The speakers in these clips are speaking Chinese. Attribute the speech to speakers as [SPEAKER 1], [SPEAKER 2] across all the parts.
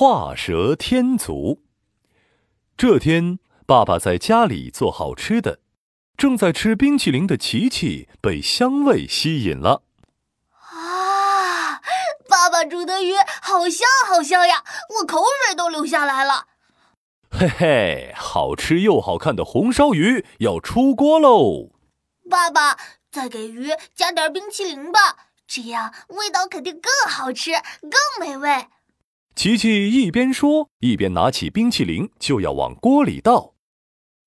[SPEAKER 1] 画蛇添足。这天，爸爸在家里做好吃的，正在吃冰淇淋的琪琪被香味吸引了。
[SPEAKER 2] 啊，爸爸煮的鱼好香好香呀，我口水都流下来了。
[SPEAKER 1] 嘿嘿，好吃又好看的红烧鱼要出锅喽！
[SPEAKER 2] 爸爸，再给鱼加点冰淇淋吧，这样味道肯定更好吃，更美味。
[SPEAKER 1] 琪琪一边说，一边拿起冰淇淋就要往锅里倒。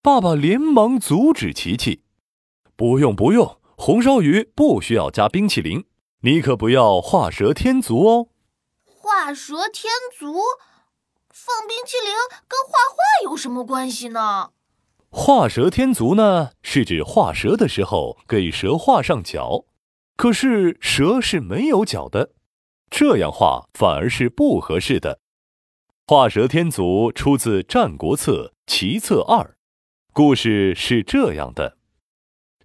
[SPEAKER 1] 爸爸连忙阻止琪琪：“不用不用，红烧鱼不需要加冰淇淋，你可不要画蛇添足哦。”
[SPEAKER 2] 画蛇添足。放冰淇淋跟画画有什么关系呢？
[SPEAKER 1] 画蛇添足呢，是指画蛇的时候给蛇画上脚，可是蛇是没有脚的，这样画反而是不合适的。画蛇添足出自《战国策·齐策二》，故事是这样的：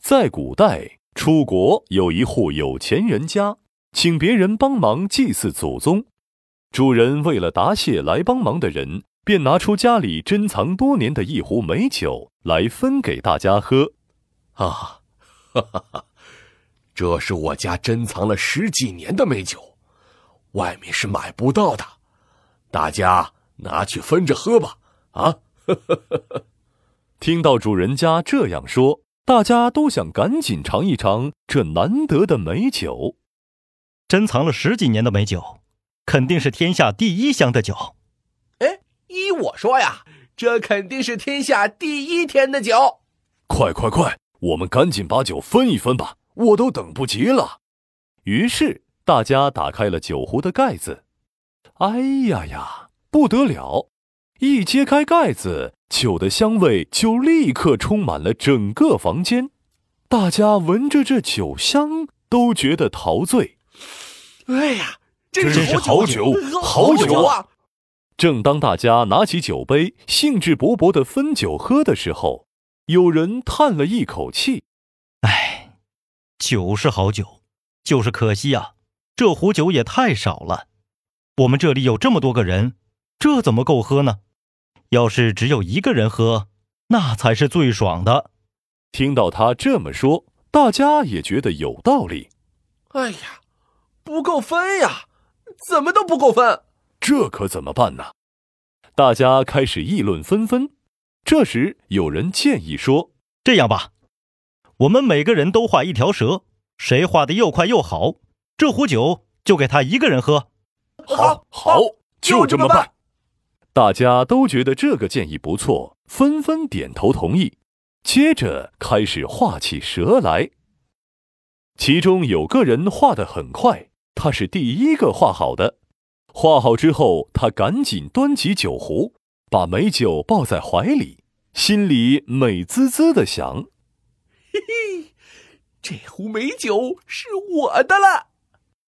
[SPEAKER 1] 在古代，楚国有一户有钱人家，请别人帮忙祭祀祖宗。主人为了答谢来帮忙的人，便拿出家里珍藏多年的一壶美酒来分给大家喝。
[SPEAKER 3] 啊，哈哈哈！这是我家珍藏了十几年的美酒，外面是买不到的，大家拿去分着喝吧。啊，
[SPEAKER 1] 听到主人家这样说，大家都想赶紧尝一尝这难得的美酒。
[SPEAKER 4] 珍藏了十几年的美酒。肯定是天下第一香的酒，
[SPEAKER 5] 哎，依我说呀，这肯定是天下第一甜的酒。
[SPEAKER 1] 快快快，我们赶紧把酒分一分吧，我都等不及了。于是大家打开了酒壶的盖子，哎呀呀，不得了！一揭开盖子，酒的香味就立刻充满了整个房间，大家闻着这酒香都觉得陶醉。
[SPEAKER 5] 哎呀！
[SPEAKER 3] 真是好酒，好酒啊！
[SPEAKER 1] 正当大家拿起酒杯，兴致勃勃地分酒喝的时候，有人叹了一口气：“
[SPEAKER 4] 哎，酒是好酒，就是可惜呀，这壶酒也太少了。我们这里有这么多个人，这怎么够喝呢？要是只有一个人喝，那才是最爽的。”
[SPEAKER 1] 听到他这么说，大家也觉得有道理。
[SPEAKER 5] 哎呀，不够分呀！怎么都不够分，
[SPEAKER 1] 这可怎么办呢？大家开始议论纷纷。这时，有人建议说：“
[SPEAKER 4] 这样吧，我们每个人都画一条蛇，谁画的又快又好，这壶酒就给他一个人喝。”
[SPEAKER 3] 好，好，就这么办。
[SPEAKER 1] 大家都觉得这个建议不错，纷纷点头同意。接着开始画起蛇来。其中有个人画的很快。他是第一个画好的，画好之后，他赶紧端起酒壶，把美酒抱在怀里，心里美滋滋的想：“
[SPEAKER 5] 嘿嘿，这壶美酒是我的了。”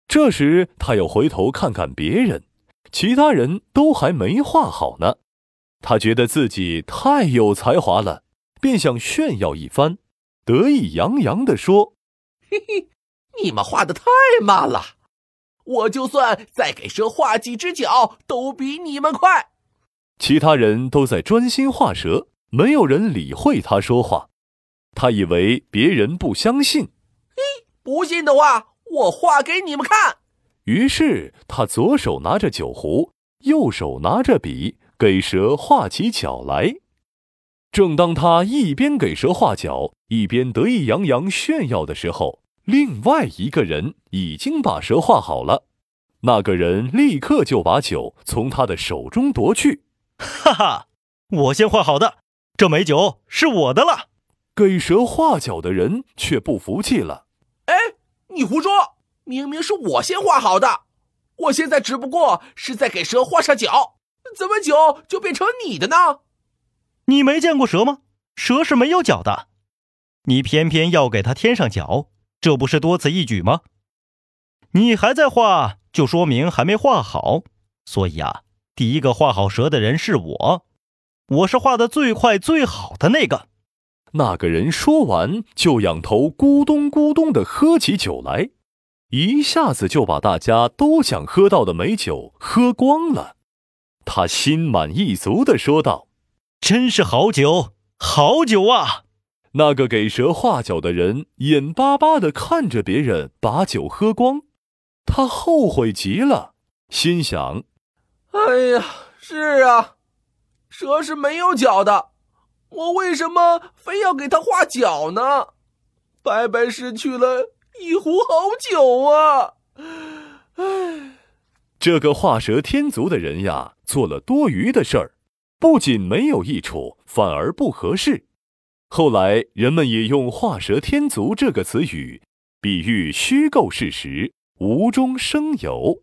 [SPEAKER 1] 这时，他又回头看看别人，其他人都还没画好呢。他觉得自己太有才华了，便想炫耀一番，得意洋洋地说：“
[SPEAKER 5] 嘿嘿，你们画的太慢了。”我就算再给蛇画几只脚，都比你们快。
[SPEAKER 1] 其他人都在专心画蛇，没有人理会他说话。他以为别人不相信。
[SPEAKER 5] 嘿，不信的话，我画给你们看。
[SPEAKER 1] 于是他左手拿着酒壶，右手拿着笔，给蛇画起脚来。正当他一边给蛇画脚，一边得意洋洋炫耀的时候，另外一个人已经把蛇画好了，那个人立刻就把酒从他的手中夺去。
[SPEAKER 4] 哈哈，我先画好的，这美酒是我的了。
[SPEAKER 1] 给蛇画脚的人却不服气了：“
[SPEAKER 5] 哎，你胡说！明明是我先画好的，我现在只不过是在给蛇画上脚，怎么脚就变成你的呢？
[SPEAKER 4] 你没见过蛇吗？蛇是没有脚的，你偏偏要给它添上脚。”这不是多此一举吗？你还在画，就说明还没画好。所以啊，第一个画好蛇的人是我，我是画的最快最好的那个。
[SPEAKER 1] 那个人说完，就仰头咕咚咕咚的喝起酒来，一下子就把大家都想喝到的美酒喝光了。他心满意足地说道：“
[SPEAKER 4] 真是好酒，好酒啊！”
[SPEAKER 1] 那个给蛇画脚的人眼巴巴地看着别人把酒喝光，他后悔极了，心想：“
[SPEAKER 5] 哎呀，是啊，蛇是没有脚的，我为什么非要给他画脚呢？白白失去了一壶好酒啊！”唉，
[SPEAKER 1] 这个画蛇添足的人呀，做了多余的事儿，不仅没有益处，反而不合适。后来，人们也用“画蛇添足”这个词语，比喻虚构事实，无中生有。